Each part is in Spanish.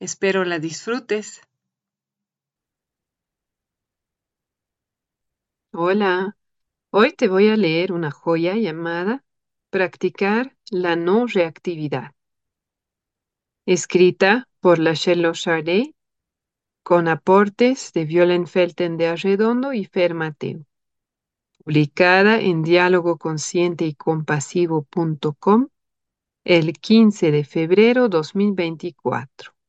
Espero la disfrutes. Hola, hoy te voy a leer una joya llamada Practicar la no reactividad, escrita por la Chardet con aportes de Violen Felten de Arredondo y Fer Mateo, publicada en diálogo consciente y compasivo.com el 15 de febrero 2024.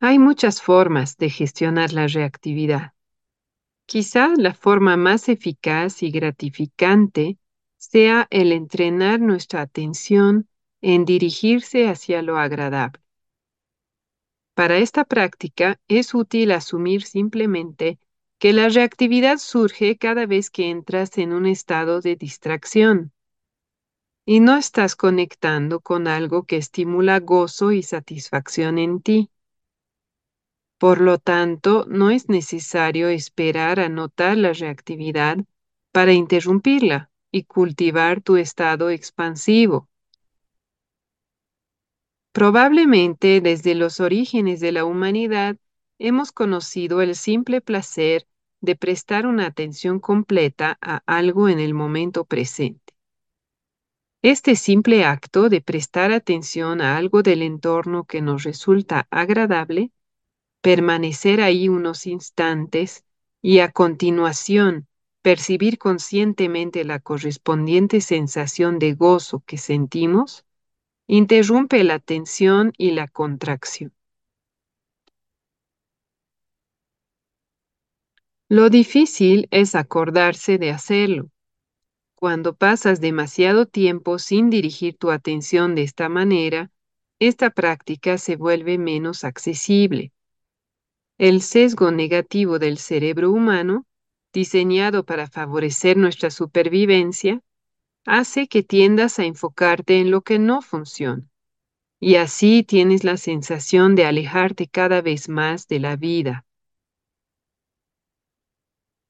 Hay muchas formas de gestionar la reactividad. Quizá la forma más eficaz y gratificante sea el entrenar nuestra atención en dirigirse hacia lo agradable. Para esta práctica es útil asumir simplemente que la reactividad surge cada vez que entras en un estado de distracción y no estás conectando con algo que estimula gozo y satisfacción en ti. Por lo tanto, no es necesario esperar a notar la reactividad para interrumpirla y cultivar tu estado expansivo. Probablemente desde los orígenes de la humanidad hemos conocido el simple placer de prestar una atención completa a algo en el momento presente. Este simple acto de prestar atención a algo del entorno que nos resulta agradable permanecer ahí unos instantes y a continuación percibir conscientemente la correspondiente sensación de gozo que sentimos, interrumpe la tensión y la contracción. Lo difícil es acordarse de hacerlo. Cuando pasas demasiado tiempo sin dirigir tu atención de esta manera, esta práctica se vuelve menos accesible. El sesgo negativo del cerebro humano, diseñado para favorecer nuestra supervivencia, hace que tiendas a enfocarte en lo que no funciona. Y así tienes la sensación de alejarte cada vez más de la vida.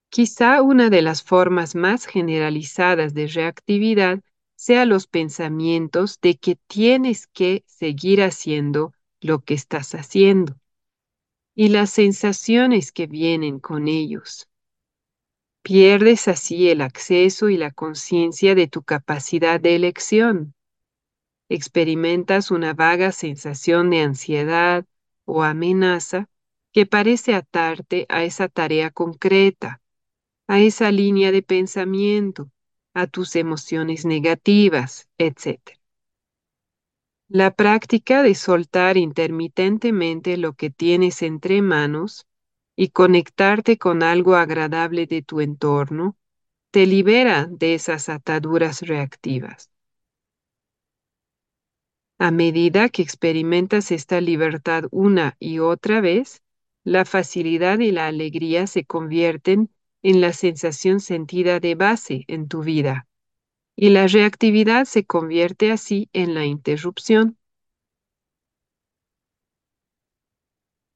Quizá una de las formas más generalizadas de reactividad sea los pensamientos de que tienes que seguir haciendo lo que estás haciendo y las sensaciones que vienen con ellos. Pierdes así el acceso y la conciencia de tu capacidad de elección. Experimentas una vaga sensación de ansiedad o amenaza que parece atarte a esa tarea concreta, a esa línea de pensamiento, a tus emociones negativas, etc. La práctica de soltar intermitentemente lo que tienes entre manos y conectarte con algo agradable de tu entorno te libera de esas ataduras reactivas. A medida que experimentas esta libertad una y otra vez, la facilidad y la alegría se convierten en la sensación sentida de base en tu vida y la reactividad se convierte así en la interrupción.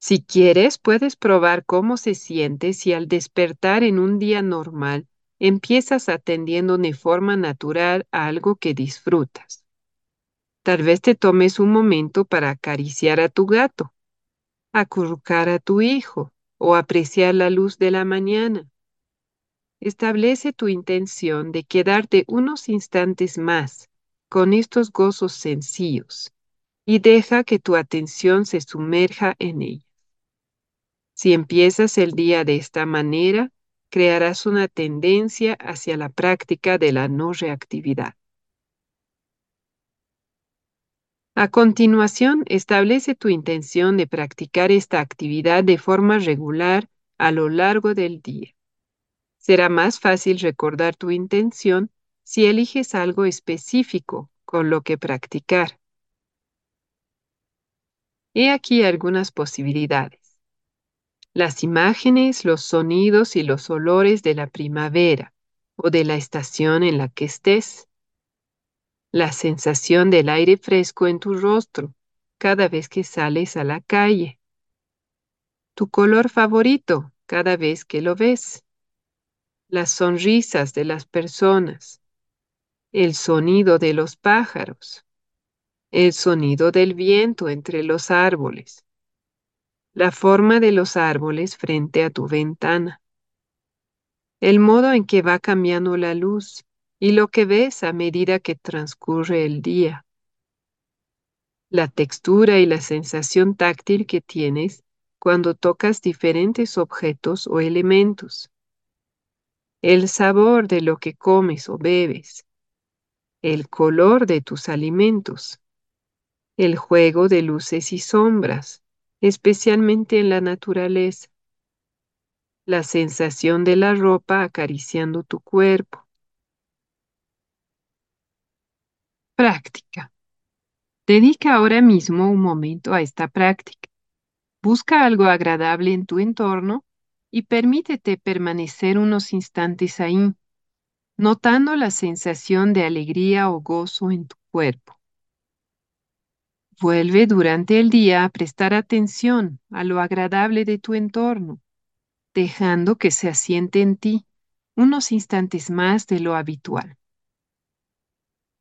Si quieres, puedes probar cómo se siente si al despertar en un día normal empiezas atendiendo de forma natural a algo que disfrutas. Tal vez te tomes un momento para acariciar a tu gato, acurrucar a tu hijo o apreciar la luz de la mañana. Establece tu intención de quedarte unos instantes más con estos gozos sencillos y deja que tu atención se sumerja en ella. Si empiezas el día de esta manera, crearás una tendencia hacia la práctica de la no reactividad. A continuación, establece tu intención de practicar esta actividad de forma regular a lo largo del día. Será más fácil recordar tu intención si eliges algo específico con lo que practicar. He aquí algunas posibilidades. Las imágenes, los sonidos y los olores de la primavera o de la estación en la que estés la sensación del aire fresco en tu rostro cada vez que sales a la calle, tu color favorito cada vez que lo ves, las sonrisas de las personas, el sonido de los pájaros, el sonido del viento entre los árboles, la forma de los árboles frente a tu ventana, el modo en que va cambiando la luz y lo que ves a medida que transcurre el día. La textura y la sensación táctil que tienes cuando tocas diferentes objetos o elementos. El sabor de lo que comes o bebes. El color de tus alimentos. El juego de luces y sombras, especialmente en la naturaleza. La sensación de la ropa acariciando tu cuerpo Práctica. Dedica ahora mismo un momento a esta práctica. Busca algo agradable en tu entorno y permítete permanecer unos instantes ahí, notando la sensación de alegría o gozo en tu cuerpo. Vuelve durante el día a prestar atención a lo agradable de tu entorno, dejando que se asiente en ti unos instantes más de lo habitual.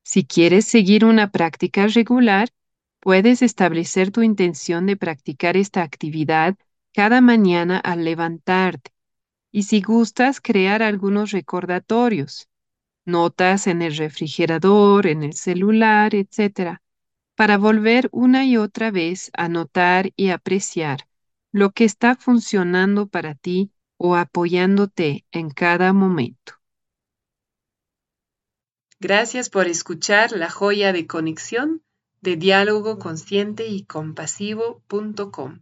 Si quieres seguir una práctica regular, puedes establecer tu intención de practicar esta actividad cada mañana al levantarte y si gustas crear algunos recordatorios, notas en el refrigerador, en el celular, etc., para volver una y otra vez a notar y apreciar lo que está funcionando para ti o apoyándote en cada momento. Gracias por escuchar la joya de conexión de diálogo consciente y compasivo.com.